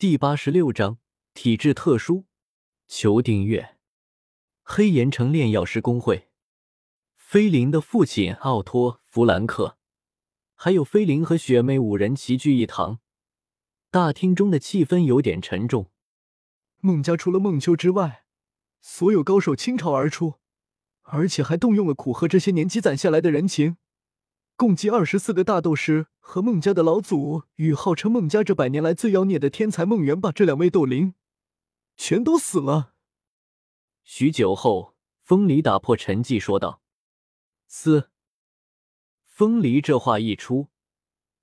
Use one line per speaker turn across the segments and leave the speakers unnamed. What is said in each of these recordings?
第八十六章体质特殊，求订阅。黑岩城炼药师公会，菲林的父亲奥托·弗兰克，还有菲林和雪妹五人齐聚一堂。大厅中的气氛有点沉重。
孟家除了孟秋之外，所有高手倾巢而出，而且还动用了苦鹤这些年积攒下来的人情。共计二十四个大斗师和孟家的老祖与号称孟家这百年来最妖孽的天才孟元霸这两位斗灵，全都死了。
许久后，风离打破沉寂说道：“嘶！”风离这话一出，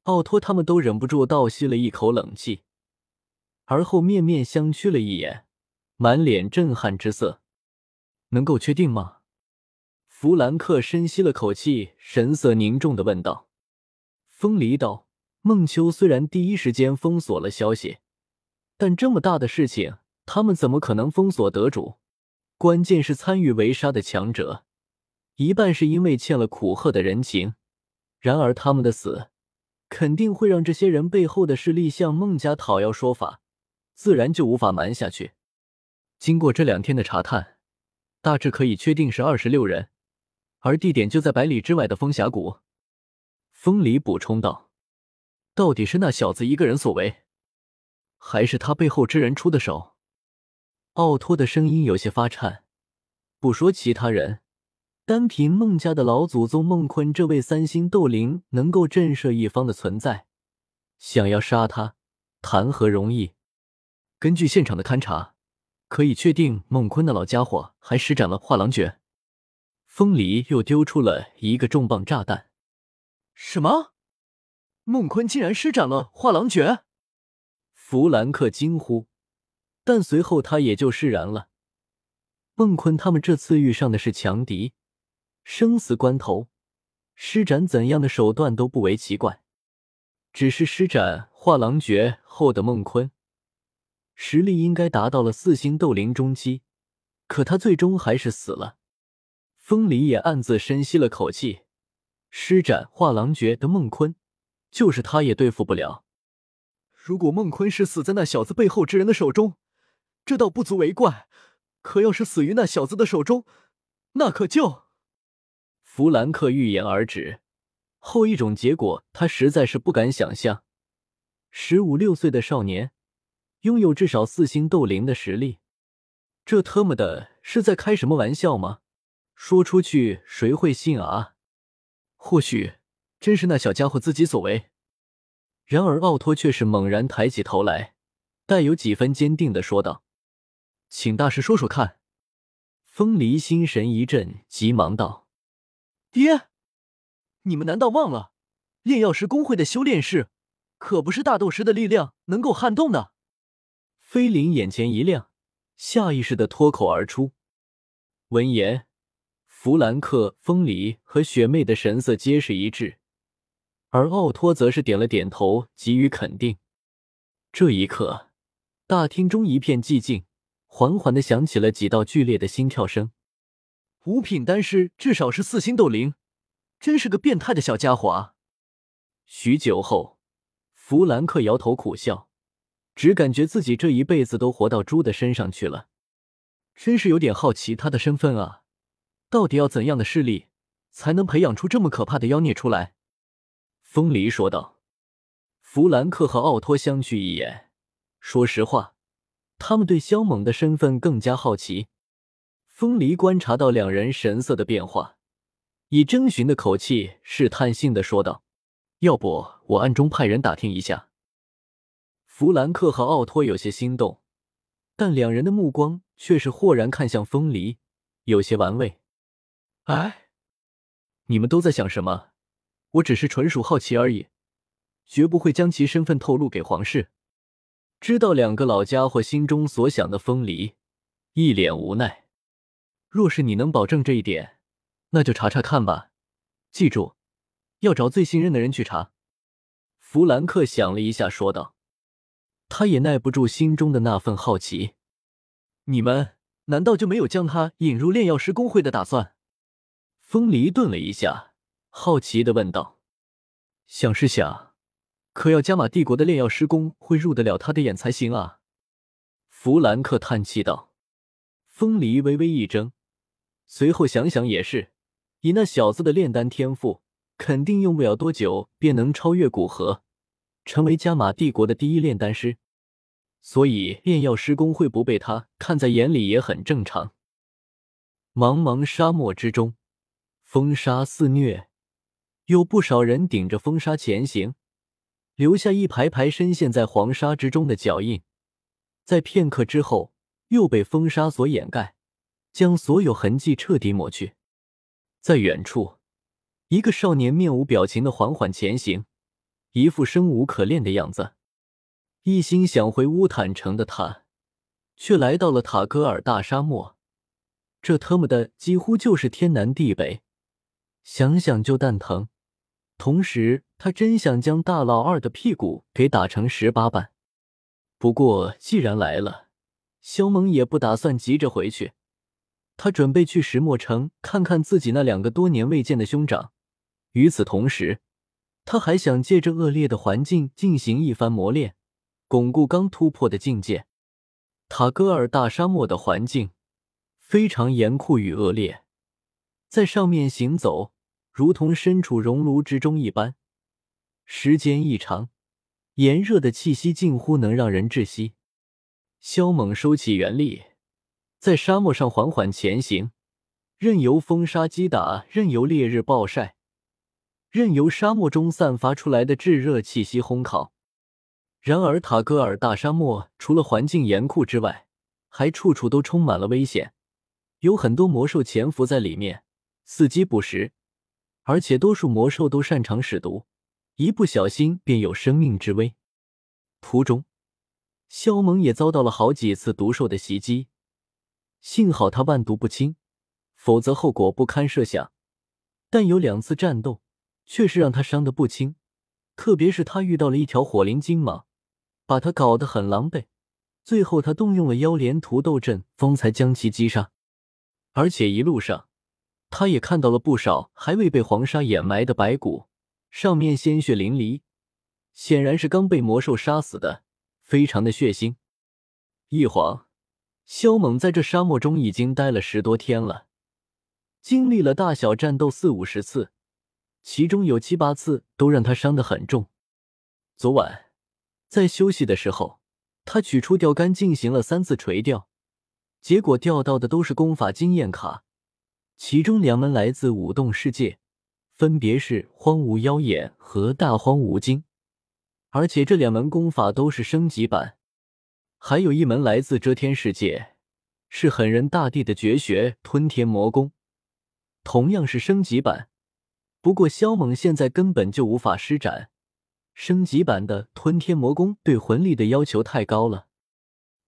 奥托他们都忍不住倒吸了一口冷气，而后面面相觑了一眼，满脸震撼之色。能够确定吗？弗兰克深吸了口气，神色凝重的问道：“风离道，孟秋虽然第一时间封锁了消息，但这么大的事情，他们怎么可能封锁得主？关键是参与围杀的强者，一半是因为欠了苦鹤的人情。然而他们的死，肯定会让这些人背后的势力向孟家讨要说法，自然就无法瞒下去。经过这两天的查探，大致可以确定是二十六人。”而地点就在百里之外的风峡谷，风离补充道：“到底是那小子一个人所为，还是他背后之人出的手？”奥托的声音有些发颤。不说其他人，单凭孟家的老祖宗孟坤这位三星斗灵能够震慑一方的存在，想要杀他，谈何容易？根据现场的勘查，可以确定孟坤那老家伙还施展了画廊诀。风离又丢出了一个重磅炸弹。
什么？孟坤竟然施展了画廊诀？
弗兰克惊呼，但随后他也就释然了。孟坤他们这次遇上的是强敌，生死关头，施展怎样的手段都不为奇怪。只是施展画廊诀后的孟坤，实力应该达到了四星斗灵中期，可他最终还是死了。风离也暗自深吸了口气，施展画廊诀的孟坤，就是他也对付不了。
如果孟坤是死在那小子背后之人的手中，这倒不足为怪；可要是死于那小子的手中，那可就……
弗兰克欲言而止。后一种结果，他实在是不敢想象。十五六岁的少年，拥有至少四星斗灵的实力，这特么的是在开什么玩笑吗？说出去谁会信啊？或许真是那小家伙自己所为。然而奥托却是猛然抬起头来，带有几分坚定的说道：“请大师说说看。”风离心神一震，急忙道：“
爹，你们难道忘了炼药师公会的修炼室，可不是大斗师的力量能够撼动的？”
菲林眼前一亮，下意识的脱口而出。闻言。弗兰克、风离和雪妹的神色皆是一致，而奥托则是点了点头，给予肯定。这一刻，大厅中一片寂静，缓缓的响起了几道剧烈的心跳声。
五品丹师至少是四星斗灵，真是个变态的小家伙啊！
许久后，弗兰克摇头苦笑，只感觉自己这一辈子都活到猪的身上去了，真是有点好奇他的身份啊。到底要怎样的势力，才能培养出这么可怕的妖孽出来？风离说道。弗兰克和奥托相觑一眼，说实话，他们对萧猛的身份更加好奇。风离观察到两人神色的变化，以征询的口气试探性的说道：“要不我暗中派人打听一下？”弗兰克和奥托有些心动，但两人的目光却是豁然看向风离，有些玩味。哎，你们都在想什么？我只是纯属好奇而已，绝不会将其身份透露给皇室。知道两个老家伙心中所想的，风离一脸无奈。若是你能保证这一点，那就查查看吧。记住，要找最信任的人去查。弗兰克想了一下，说道：“他也耐不住心中的那份好奇。
你们难道就没有将他引入炼药师公会的打算？”
风离顿了一下，好奇的问道：“想是想，
可要加玛帝国的炼药师工会入得了他的眼才行啊！
弗兰克叹气道。风离微微一怔，随后想想也是，以那小子的炼丹天赋，肯定用不了多久便能超越古河，成为加玛帝国的第一炼丹师。所以炼药师公会不被他看在眼里也很正常。茫茫沙漠之中，风沙肆虐，有不少人顶着风沙前行，留下一排排深陷在黄沙之中的脚印。在片刻之后。又被风沙所掩盖，将所有痕迹彻底抹去。在远处，一个少年面无表情的缓缓前行，一副生无可恋的样子。一心想回乌坦城的他，却来到了塔戈尔大沙漠。这他妈的几乎就是天南地北，想想就蛋疼。同时，他真想将大老二的屁股给打成十八瓣。不过，既然来了。肖猛也不打算急着回去，他准备去石墨城看看自己那两个多年未见的兄长。与此同时，他还想借着恶劣的环境进行一番磨练，巩固刚突破的境界。塔戈尔大沙漠的环境非常严酷与恶劣，在上面行走如同身处熔炉之中一般，时间一长，炎热的气息近乎能让人窒息。萧猛收起元力，在沙漠上缓缓前行，任由风沙击打，任由烈日暴晒，任由沙漠中散发出来的炙热气息烘烤。然而，塔戈尔大沙漠除了环境严酷之外，还处处都充满了危险，有很多魔兽潜伏在里面，伺机捕食，而且多数魔兽都擅长使毒，一不小心便有生命之危。途中。萧猛也遭到了好几次毒兽的袭击，幸好他万毒不侵，否则后果不堪设想。但有两次战斗却是让他伤得不轻，特别是他遇到了一条火灵金蟒，把他搞得很狼狈。最后他动用了妖莲屠斗阵，方才将其击杀。而且一路上，他也看到了不少还未被黄沙掩埋的白骨，上面鲜血淋漓，显然是刚被魔兽杀死的。非常的血腥。一晃，萧猛在这沙漠中已经待了十多天了，经历了大小战斗四五十次，其中有七八次都让他伤得很重。昨晚在休息的时候，他取出钓竿进行了三次垂钓，结果钓到的都是功法经验卡，其中两门来自舞动世界，分别是荒芜妖眼和大荒无经。而且这两门功法都是升级版，还有一门来自遮天世界，是狠人大帝的绝学吞天魔功，同样是升级版。不过萧猛现在根本就无法施展升级版的吞天魔功，对魂力的要求太高了。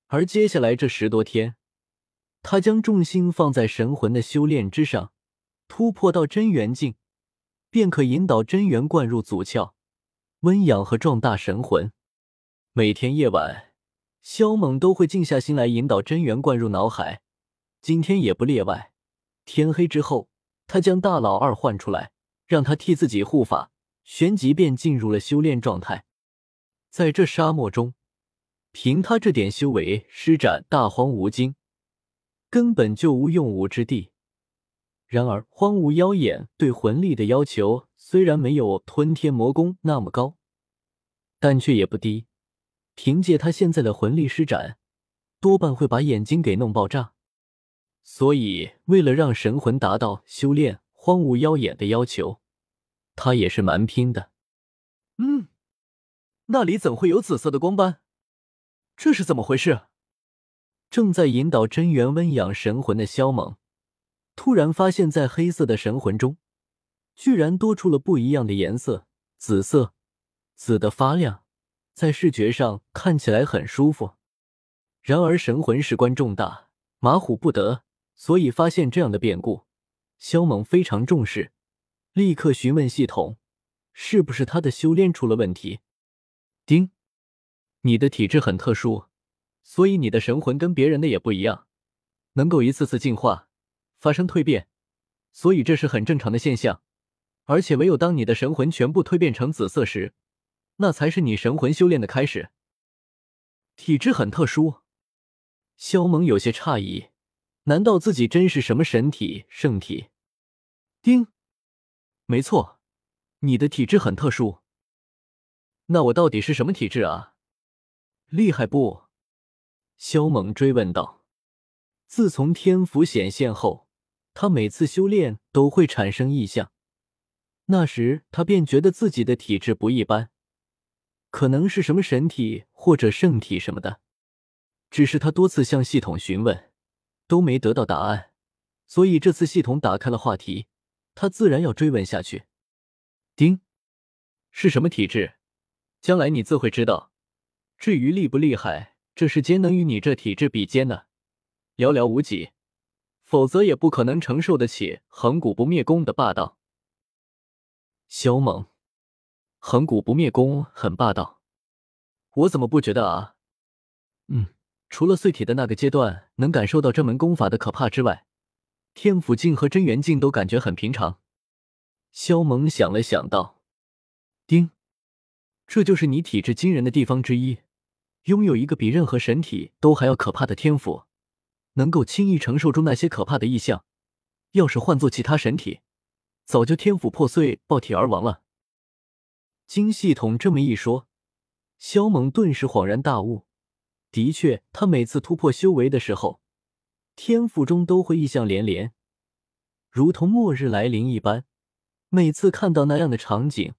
而接下来这十多天，他将重心放在神魂的修炼之上，突破到真元境，便可引导真元灌入祖窍。温养和壮大神魂，每天夜晚，萧猛都会静下心来引导真元灌入脑海。今天也不例外。天黑之后，他将大老二唤出来，让他替自己护法，旋即便进入了修炼状态。在这沙漠中，凭他这点修为，施展大荒无经，根本就无用武之地。然而，荒芜妖眼对魂力的要求。虽然没有吞天魔功那么高，但却也不低。凭借他现在的魂力施展，多半会把眼睛给弄爆炸。所以，为了让神魂达到修炼荒芜妖眼的要求，他也是蛮拼的。
嗯，那里怎会有紫色的光斑？这是怎么回事？
正在引导真元温养神魂的萧猛，突然发现，在黑色的神魂中。居然多出了不一样的颜色，紫色，紫的发亮，在视觉上看起来很舒服。然而神魂事关重大，马虎不得，所以发现这样的变故，萧猛非常重视，立刻询问系统，是不是他的修炼出了问题？丁，你的体质很特殊，所以你的神魂跟别人的也不一样，能够一次次进化，发生蜕变，所以这是很正常的现象。而且，唯有当你的神魂全部蜕变成紫色时，那才是你神魂修炼的开始。体质很特殊，萧猛有些诧异，难道自己真是什么神体、圣体？丁，没错，你的体质很特殊。那我到底是什么体质啊？厉害不？萧猛追问道。自从天符显现后，他每次修炼都会产生异象，那时他便觉得自己的体质不一般，可能是什么神体或者圣体什么的。只是他多次向系统询问，都没得到答案，所以这次系统打开了话题，他自然要追问下去。丁，是什么体质？将来你自会知道。至于厉不厉害，这世间能与你这体质比肩的，寥寥无几。否则也不可能承受得起恒古不灭功的霸道。萧猛，恒古不灭功很霸道，我怎么不觉得啊？嗯，除了碎体的那个阶段能感受到这门功法的可怕之外，天府境和真元境都感觉很平常。萧猛想了想道：“丁。”这就是你体质惊人的地方之一，拥有一个比任何神体都还要可怕的天赋，能够轻易承受住那些可怕的异象。要是换做其他神体，早就天赋破碎，爆体而亡了。经系统这么一说，萧猛顿时恍然大悟。的确，他每次突破修为的时候，天赋中都会异象连连，如同末日来临一般。每次看到那样的场景。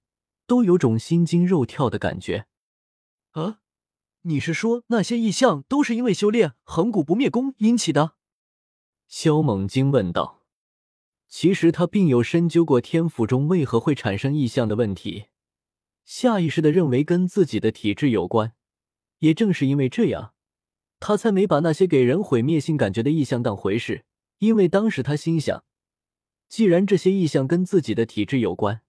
都有种心惊肉跳的感觉。
啊，你是说那些异象都是因为修炼恒古不灭功引起的？
萧猛惊问道。其实他并有深究过天赋中为何会产生异象的问题，下意识的认为跟自己的体质有关。也正是因为这样，他才没把那些给人毁灭性感觉的异象当回事。因为当时他心想，既然这些异象跟自己的体质有关。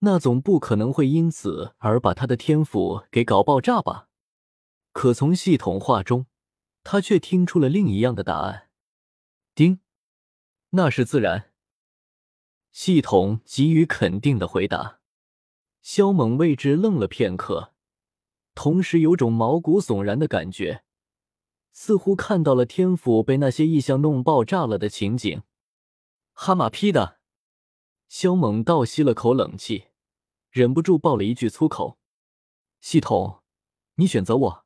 那总不可能会因此而把他的天赋给搞爆炸吧？可从系统话中，他却听出了另一样的答案。丁，那是自然。系统给予肯定的回答。萧猛为之愣了片刻，同时有种毛骨悚然的感觉，似乎看到了天府被那些异象弄爆炸了的情景。哈马屁的！萧猛倒吸了口冷气，忍不住爆了一句粗口：“系统，你选择我，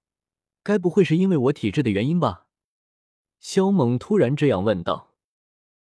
该不会是因为我体质的原因吧？”肖猛突然这样问道。